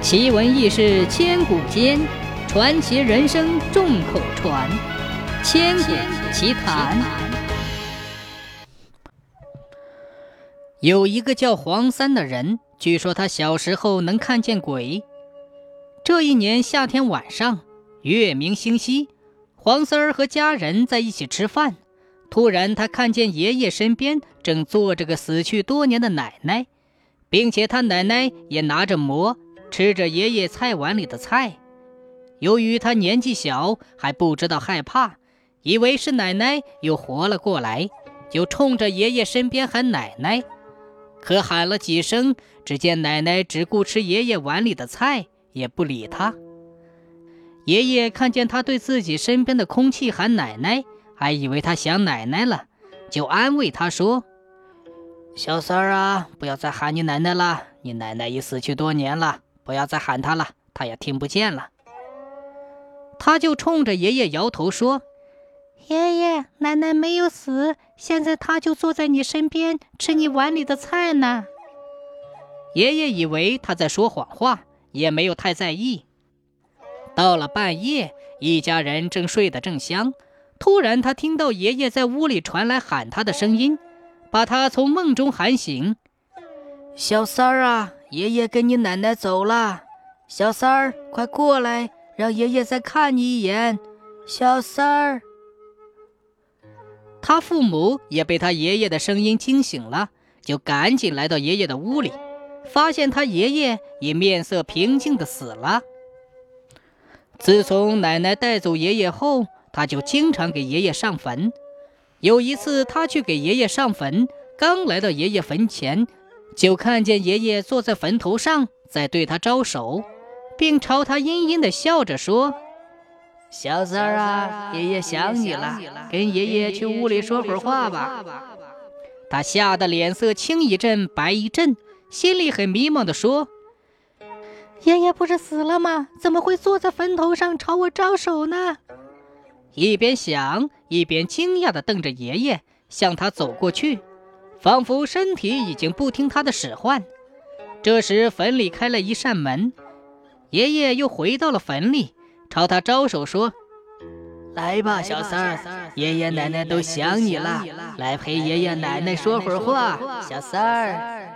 奇闻异事千古间，传奇人生众口传。千古奇谈。有一个叫黄三的人，据说他小时候能看见鬼。这一年夏天晚上，月明星稀，黄三儿和家人在一起吃饭，突然他看见爷爷身边正坐着个死去多年的奶奶，并且他奶奶也拿着馍。吃着爷爷菜碗里的菜，由于他年纪小，还不知道害怕，以为是奶奶又活了过来，就冲着爷爷身边喊奶奶。可喊了几声，只见奶奶只顾吃爷爷碗里的菜，也不理他。爷爷看见他对自己身边的空气喊奶奶，还以为他想奶奶了，就安慰他说：“小三儿啊，不要再喊你奶奶了，你奶奶已死去多年了。”不要再喊他了，他也听不见了。他就冲着爷爷摇头说：“爷爷奶奶没有死，现在他就坐在你身边吃你碗里的菜呢。”爷爷以为他在说谎话，也没有太在意。到了半夜，一家人正睡得正香，突然他听到爷爷在屋里传来喊他的声音，把他从梦中喊醒：“小三儿啊！”爷爷跟你奶奶走了，小三儿，快过来，让爷爷再看你一眼。小三儿，他父母也被他爷爷的声音惊醒了，就赶紧来到爷爷的屋里，发现他爷爷已面色平静的死了。自从奶奶带走爷爷后，他就经常给爷爷上坟。有一次，他去给爷爷上坟，刚来到爷爷坟前。就看见爷爷坐在坟头上，在对他招手，并朝他阴阴的笑着说：“小三儿啊，爷爷想你了，跟爷爷去屋里说会儿话吧。”他吓得脸色青一阵白一阵，心里很迷茫的说：“爷爷不是死了吗？怎么会坐在坟头上朝我招手呢？”一边想，一边惊讶的瞪着爷爷，向他走过去。仿佛身体已经不听他的使唤。这时，坟里开了一扇门，爷爷又回到了坟里，朝他招手说：“来吧，小三儿，爷爷奶奶都想你了，来陪爷爷奶奶说会儿话。”小三儿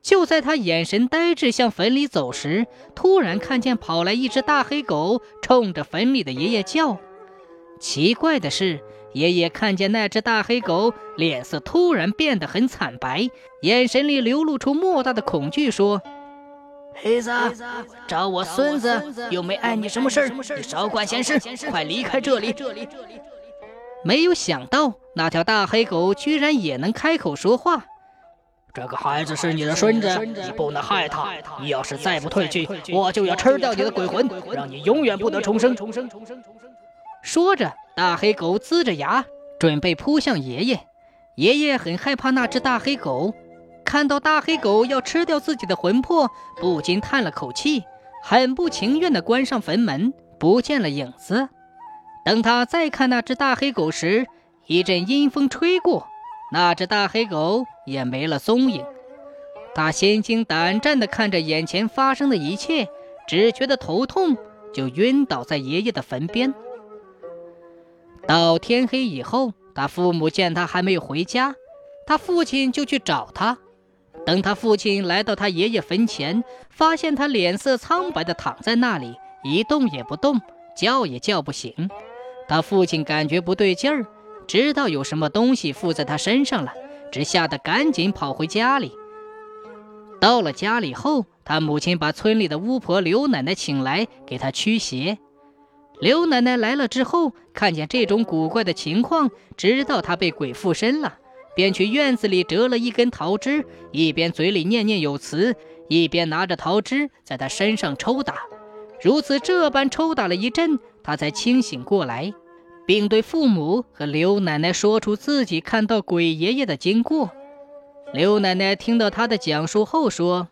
就在他眼神呆滞向坟里走时，突然看见跑来一只大黑狗，冲着坟里的爷爷叫。奇怪的是。爷爷看见那只大黑狗，脸色突然变得很惨白，眼神里流露出莫大的恐惧，说：“黑子，找我孙子又没碍你什么事儿，你少管闲事，快离开这里！”没有想到，那条大黑狗居然也能开口说话。这个孩子是你的孙子，你不能害他。你要是再不退去，我就要吃掉你的鬼魂，让你永远不得重生。重生，重生，重生。说着，大黑狗呲着牙，准备扑向爷爷。爷爷很害怕那只大黑狗，看到大黑狗要吃掉自己的魂魄，不禁叹了口气，很不情愿地关上坟门，不见了影子。等他再看那只大黑狗时，一阵阴风吹过，那只大黑狗也没了踪影。他心惊胆战地看着眼前发生的一切，只觉得头痛，就晕倒在爷爷的坟边。到天黑以后，他父母见他还没有回家，他父亲就去找他。等他父亲来到他爷爷坟前，发现他脸色苍白的躺在那里，一动也不动，叫也叫不醒。他父亲感觉不对劲儿，知道有什么东西附在他身上了，只吓得赶紧跑回家里。到了家里后，他母亲把村里的巫婆刘奶奶请来，给他驱邪。刘奶奶来了之后，看见这种古怪的情况，知道他被鬼附身了，便去院子里折了一根桃枝，一边嘴里念念有词，一边拿着桃枝在他身上抽打。如此这般抽打了一阵，他才清醒过来，并对父母和刘奶奶说出自己看到鬼爷爷的经过。刘奶奶听到他的讲述后说：“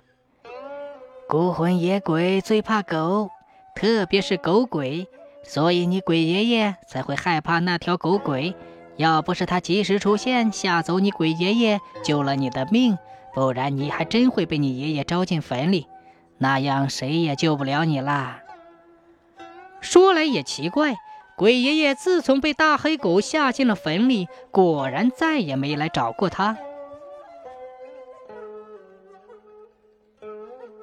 孤魂野鬼最怕狗，特别是狗鬼。”所以你鬼爷爷才会害怕那条狗鬼，要不是他及时出现吓走你鬼爷爷，救了你的命，不然你还真会被你爷爷招进坟里。那样谁也救不了你啦。说来也奇怪，鬼爷爷自从被大黑狗吓进了坟里，果然再也没来找过他。